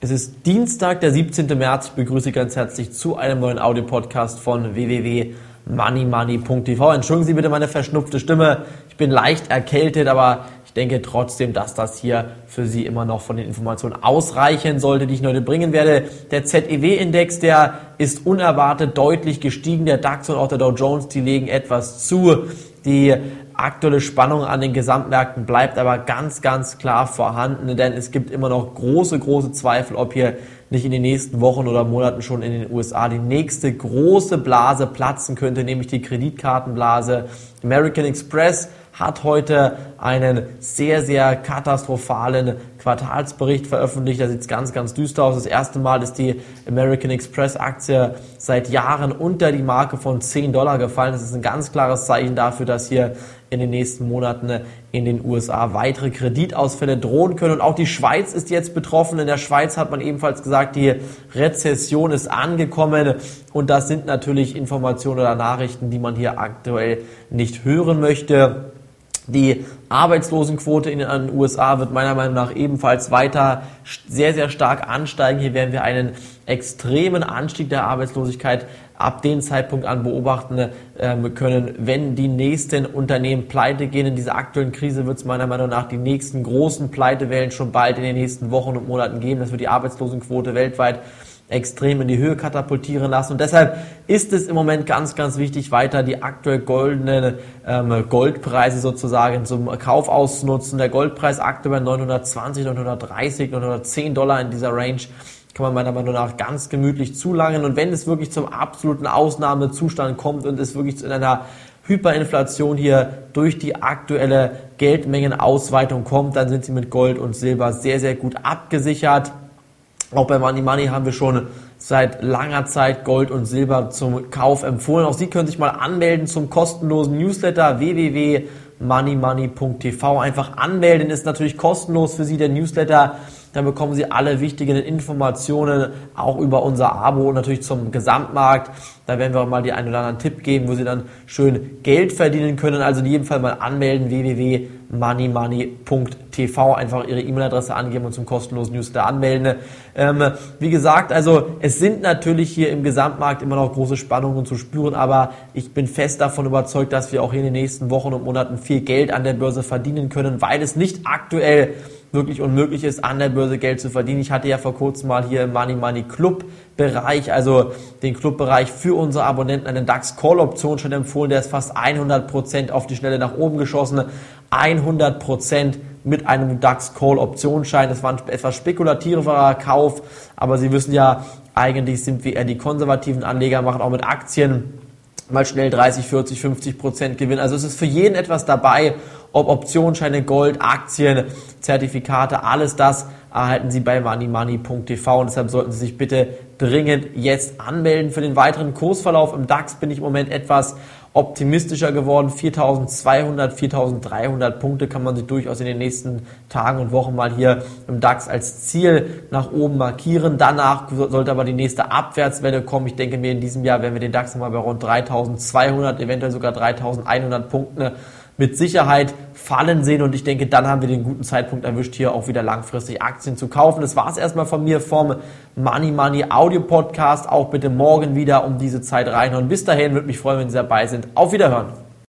Es ist Dienstag, der 17. März. Ich begrüße ganz herzlich zu einem neuen Audio-Podcast von www.moneymoney.tv. Entschuldigen Sie bitte meine verschnupfte Stimme. Ich bin leicht erkältet, aber denke trotzdem, dass das hier für Sie immer noch von den Informationen ausreichen sollte, die ich heute bringen werde. Der ZEW-Index, der ist unerwartet deutlich gestiegen. Der DAX und auch der Dow Jones, die legen etwas zu. Die aktuelle Spannung an den Gesamtmärkten bleibt aber ganz, ganz klar vorhanden, denn es gibt immer noch große, große Zweifel, ob hier nicht in den nächsten Wochen oder Monaten schon in den USA die nächste große Blase platzen könnte, nämlich die Kreditkartenblase. American Express hat heute einen sehr, sehr katastrophalen Quartalsbericht veröffentlicht. Da sieht es ganz, ganz düster aus. Das erste Mal ist die American Express Aktie seit Jahren unter die Marke von 10 Dollar gefallen. Das ist ein ganz klares Zeichen dafür, dass hier in den nächsten Monaten in den USA weitere Kreditausfälle drohen können. Und auch die Schweiz ist jetzt betroffen. In der Schweiz hat man ebenfalls gesagt, die Rezession ist angekommen. Und das sind natürlich Informationen oder Nachrichten, die man hier aktuell nicht hören möchte. Die Arbeitslosenquote in den USA wird meiner Meinung nach ebenfalls weiter sehr, sehr stark ansteigen. Hier werden wir einen extremen Anstieg der Arbeitslosigkeit ab dem Zeitpunkt an beobachten ähm, können, wenn die nächsten Unternehmen pleite gehen. In dieser aktuellen Krise wird es meiner Meinung nach die nächsten großen Pleitewellen schon bald in den nächsten Wochen und Monaten geben. Das wird die Arbeitslosenquote weltweit extrem in die Höhe katapultieren lassen. Und deshalb ist es im Moment ganz, ganz wichtig, weiter die aktuell goldenen ähm, Goldpreise sozusagen zum Kauf auszunutzen. Der Goldpreis aktuell 920, 930, 910 Dollar in dieser Range kann man meiner Meinung nach ganz gemütlich zulangen. Und wenn es wirklich zum absoluten Ausnahmezustand kommt und es wirklich zu einer Hyperinflation hier durch die aktuelle Geldmengenausweitung kommt, dann sind sie mit Gold und Silber sehr, sehr gut abgesichert. Auch bei Money Money haben wir schon seit langer Zeit Gold und Silber zum Kauf empfohlen. Auch Sie können sich mal anmelden zum kostenlosen Newsletter www.moneymoney.tv. Einfach anmelden ist natürlich kostenlos für Sie der Newsletter. Dann bekommen Sie alle wichtigen Informationen auch über unser Abo und natürlich zum Gesamtmarkt. Da werden wir auch mal die einen oder anderen Tipp geben, wo Sie dann schön Geld verdienen können. Also in jedem Fall mal anmelden www.moneymoney.tv. Einfach Ihre E-Mail-Adresse angeben und zum kostenlosen Newsletter anmelden. Ähm, wie gesagt, also es sind natürlich hier im Gesamtmarkt immer noch große Spannungen zu spüren, aber ich bin fest davon überzeugt, dass wir auch in den nächsten Wochen und Monaten viel Geld an der Börse verdienen können, weil es nicht aktuell wirklich unmöglich ist, an der Börse Geld zu verdienen. Ich hatte ja vor kurzem mal hier im Money Money Club Bereich, also den Clubbereich für unsere Abonnenten einen DAX Call Option schon empfohlen. Der ist fast 100 Prozent auf die Schnelle nach oben geschossen. 100 Prozent mit einem DAX Call Optionsschein. Das war ein etwas spekulativerer Kauf, aber Sie wissen ja, eigentlich sind wir eher die konservativen Anleger, machen auch mit Aktien mal schnell 30, 40, 50 Prozent Gewinn. Also es ist für jeden etwas dabei, ob Optionsscheine, Gold, Aktien, Zertifikate, alles das erhalten Sie bei moneymoney.tv und deshalb sollten Sie sich bitte dringend jetzt anmelden. Für den weiteren Kursverlauf im DAX bin ich im Moment etwas optimistischer geworden. 4200, 4300 Punkte kann man sich durchaus in den nächsten Tagen und Wochen mal hier im DAX als Ziel nach oben markieren. Danach sollte aber die nächste Abwärtswelle kommen. Ich denke mir, in diesem Jahr werden wir den DAX nochmal bei rund 3200, eventuell sogar 3100 Punkten mit Sicherheit fallen sehen und ich denke, dann haben wir den guten Zeitpunkt erwischt, hier auch wieder langfristig Aktien zu kaufen. Das war es erstmal von mir vom Money Money Audio Podcast. Auch bitte morgen wieder um diese Zeit reinhören. Bis dahin würde mich freuen, wenn Sie dabei sind. Auf Wiederhören.